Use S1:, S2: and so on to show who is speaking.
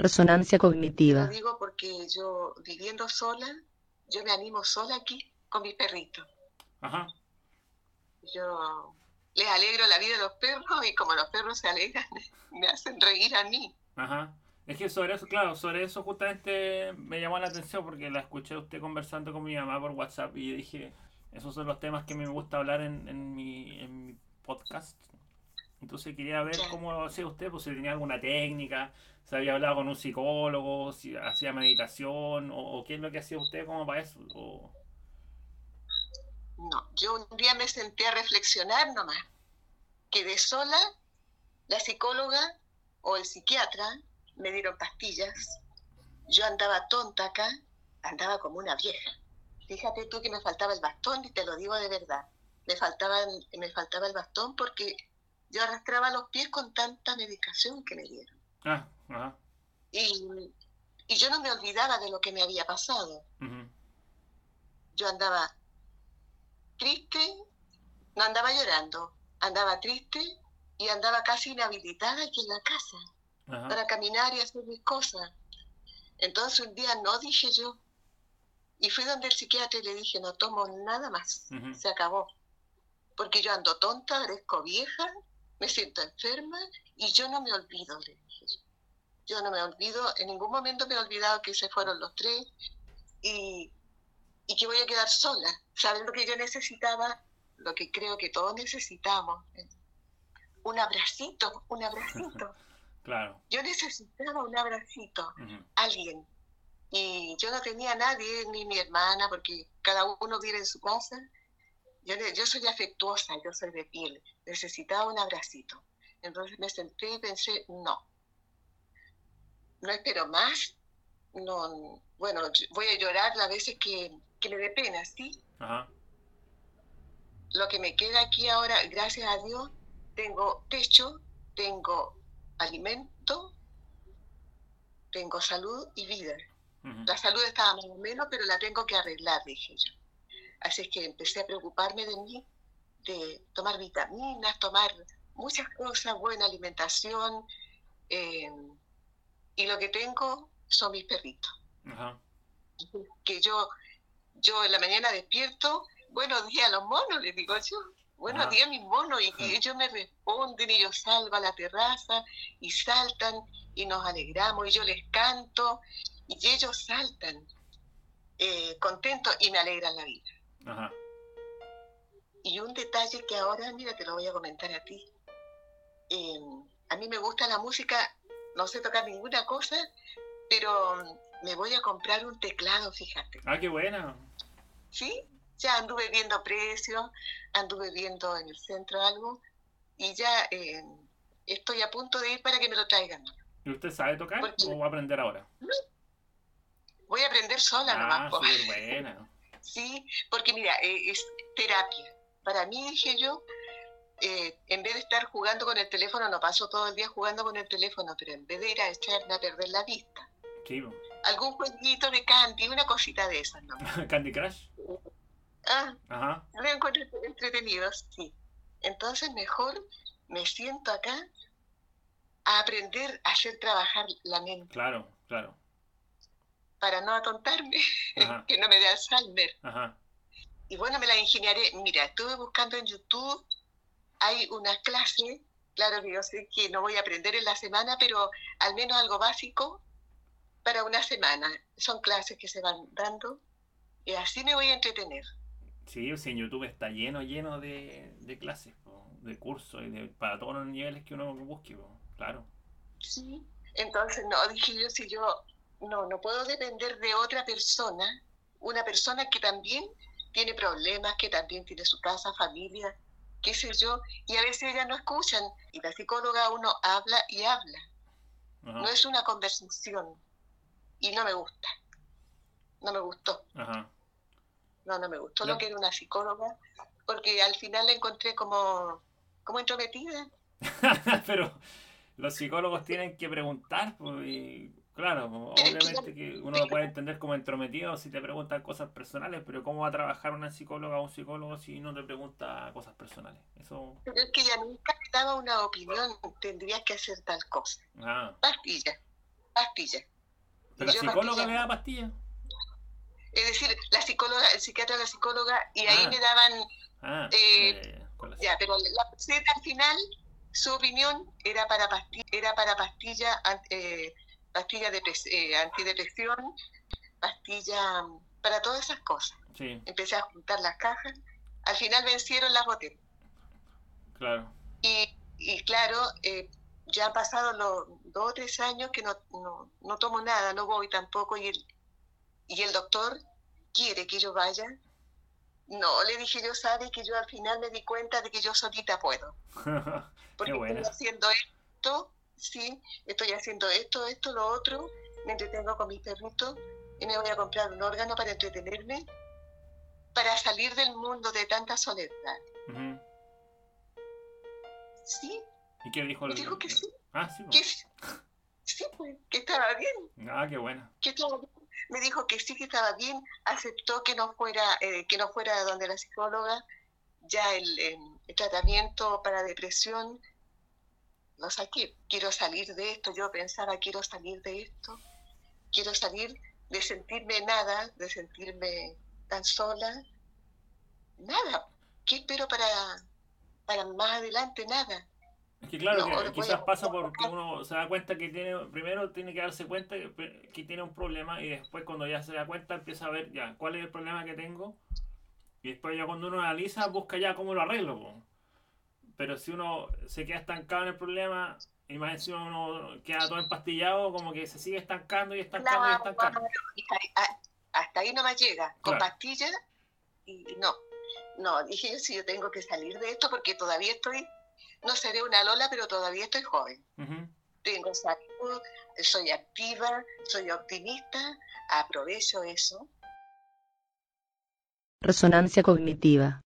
S1: Resonancia cognitiva.
S2: Lo digo porque yo viviendo sola, yo me animo sola aquí con mis perritos.
S3: Ajá.
S2: Yo les alegro la vida a los perros y como los perros se alegran, me hacen reír a mí.
S3: Ajá. Es que sobre eso, claro, sobre eso justamente me llamó la atención porque la escuché usted conversando con mi mamá por WhatsApp y dije, esos son los temas que me gusta hablar en, en, mi, en mi podcast. Entonces quería ver cómo hacía usted, pues si tenía alguna técnica, si había hablado con un psicólogo, si hacía meditación, o, qué es lo que hacía usted como para eso.
S2: No, yo un día me senté a reflexionar nomás. Quedé sola, la psicóloga o el psiquiatra me dieron pastillas. Yo andaba tonta acá, andaba como una vieja. Fíjate tú que me faltaba el bastón y te lo digo de verdad. Me faltaba, me faltaba el bastón porque yo arrastraba los pies con tanta medicación que me dieron.
S3: Ah, ajá.
S2: Y, y, yo no me olvidaba de lo que me había pasado. Yo andaba triste, no andaba llorando, andaba triste y andaba casi inhabilitada aquí en la casa para caminar y hacer mis cosas. Entonces un día no dije yo. Y fui donde el psiquiatra y le dije, no tomo nada más, se acabó. Porque yo ando tonta, parezco vieja, me siento enferma y yo no me olvido, le dije yo. No me olvido, en ningún momento me he olvidado que se fueron los tres y, y que voy a quedar sola. ¿Saben lo que yo necesitaba? Lo que creo que todos necesitamos. Un abracito, un abracito.
S3: Claro.
S2: Yo necesitaba un abracito, alguien. Y yo no tenía nadie, ni mi hermana, porque cada uno vive en su casa. Yo, yo soy afectuosa, yo soy de piel. Necesitaba un abracito. Entonces me senté y pensé, no. No espero más. No, bueno, voy a llorar las veces que, que me dé pena, ¿sí? Lo que me queda aquí ahora, gracias a Dios, tengo techo, tengo alimento, tengo salud y vida. La salud estaba más o menos, pero la tengo que arreglar, dije yo. Así es que empecé a preocuparme de mí, de tomar vitaminas, tomar muchas cosas, buena alimentación. Eh, y lo que tengo son mis perritos. Que yo, yo en la mañana despierto, buenos días a los monos, les digo yo. Buenos días, mis monos, y ellos me responden y yo salgo a la terraza y saltan y nos alegramos y yo les canto y ellos saltan eh, contentos y me alegran la vida. Y un detalle que ahora, mira, te lo voy a comentar a ti. Em, a mí me gusta la música, no sé tocar ninguna cosa, pero me voy a comprar un teclado, fíjate.
S3: Ah, qué buena.
S2: ¿Sí? ya anduve viendo precios, anduve viendo en el centro algo y ya eh, estoy a punto de ir para que me lo traigan.
S3: ¿Y usted sabe tocar o va a aprender ahora?
S2: Voy a aprender sola
S3: ah, nomás. buena.
S2: Sí, porque mira, eh, es terapia. Para mí, dije yo, eh, en vez de estar jugando con el teléfono, no paso todo el día jugando con el teléfono, pero en vez de ir a echarme a perder la vista.
S3: Sí.
S2: Algún jueguito de Candy, una cosita de esas, ¿no?
S3: ¿Candy Crush?
S2: Ah, Ajá. me encuentro entretenidos, sí. Entonces mejor me siento acá a aprender a hacer trabajar la mente.
S3: Claro, claro.
S2: Para no atontarme, que no me dé Alzheimer. Ajá. Y bueno, me la ingeniaré. Mira, estuve buscando en YouTube, hay una clase, claro que yo sé que no voy a aprender en la semana, pero al menos algo básico para una semana. Son clases que se van dando y así me voy a entretener.
S3: Sí, en YouTube está lleno, lleno de, clases, de cursos, y para todos los niveles que uno busque, claro.
S2: Sí, entonces no, dije yo, si yo no, no puedo depender de otra persona, una persona que también tiene problemas, que también tiene su casa, familia, qué sé yo, y a veces ellas no escuchan, y la psicóloga uno habla y habla. No es una conversación, y no me gusta, no me gustó. Ajá. No, no me gustó lo que era una psicóloga, porque al final la encontré como, como entrometida.
S3: Pero los psicólogos tienen que preguntar, pues, y claro, obviamente que uno lo puede entender como entrometido si te preguntan cosas personales, pero ¿cómo va a trabajar una psicóloga o un psicólogo si no te pregunta cosas personales? Eso...
S2: Pero es que ella nunca daba una opinión, tendrías que hacer tal cosa. Ah. Pastilla. pastillas.
S3: ¿Pero la psicóloga le da pastillas?
S2: Es decir, la psicóloga, el psiquiatra, la psicóloga, y ahí ah. me daban... Ah, eh, ya, pero la receta al final, su opinión era para pastilla, era para pastilla, eh, pastilla de, eh, antidepresión, pastilla para todas esas cosas. Empecé a juntar las cajas, al final vencieron las botellas.
S3: Claro.
S2: Y, y claro, eh, ya han pasado los dos o tres años que no, no, no, tomo nada, no voy tampoco, y el, y el doctor quiere que yo vaya. No, le dije yo, sabe que yo al final me di cuenta de que yo solita puedo. Porque estoy haciendo esto, sí, estoy haciendo esto, esto, lo otro, me entretengo con mis perritos y me voy a comprar un órgano para entretenerme, para salir del mundo de tanta soledad. Sí.
S3: ¿Y qué dijo
S2: el... Dijo que sí.
S3: Ah, sí.
S2: Que, sí, pues, que estaba bien.
S3: Ah, qué bueno.
S2: Que estaba bien. Me dijo que sí, que estaba bien. Aceptó que no fuera, eh, que no fuera donde la psicóloga. Ya el, el tratamiento para depresión lo saqué. Quiero salir de esto. Yo pensaba, quiero salir de esto. Quiero salir de sentirme nada, de sentirme tan sola. Nada. ¿Qué espero para, para más adelante? Nada.
S3: Es que claro, que quizás pasa porque uno se da cuenta que tiene, primero tiene que darse cuenta que, tiene un problema y después cuando ya se da cuenta empieza a ver ya cuál es el problema que tengo y después ya cuando uno analiza busca ya cómo lo arreglo. Pero si uno se queda estancado en el problema y más encima uno queda todo empastillado, como que se sigue estancando y estancando y estancando.
S2: hasta ahí no me llega, con pastillas y no. No, dije si yo tengo que salir de esto porque todavía estoy no seré una Lola, pero todavía estoy joven. Tengo salud, soy activa, soy optimista, aprovecho eso.
S1: Resonancia cognitiva.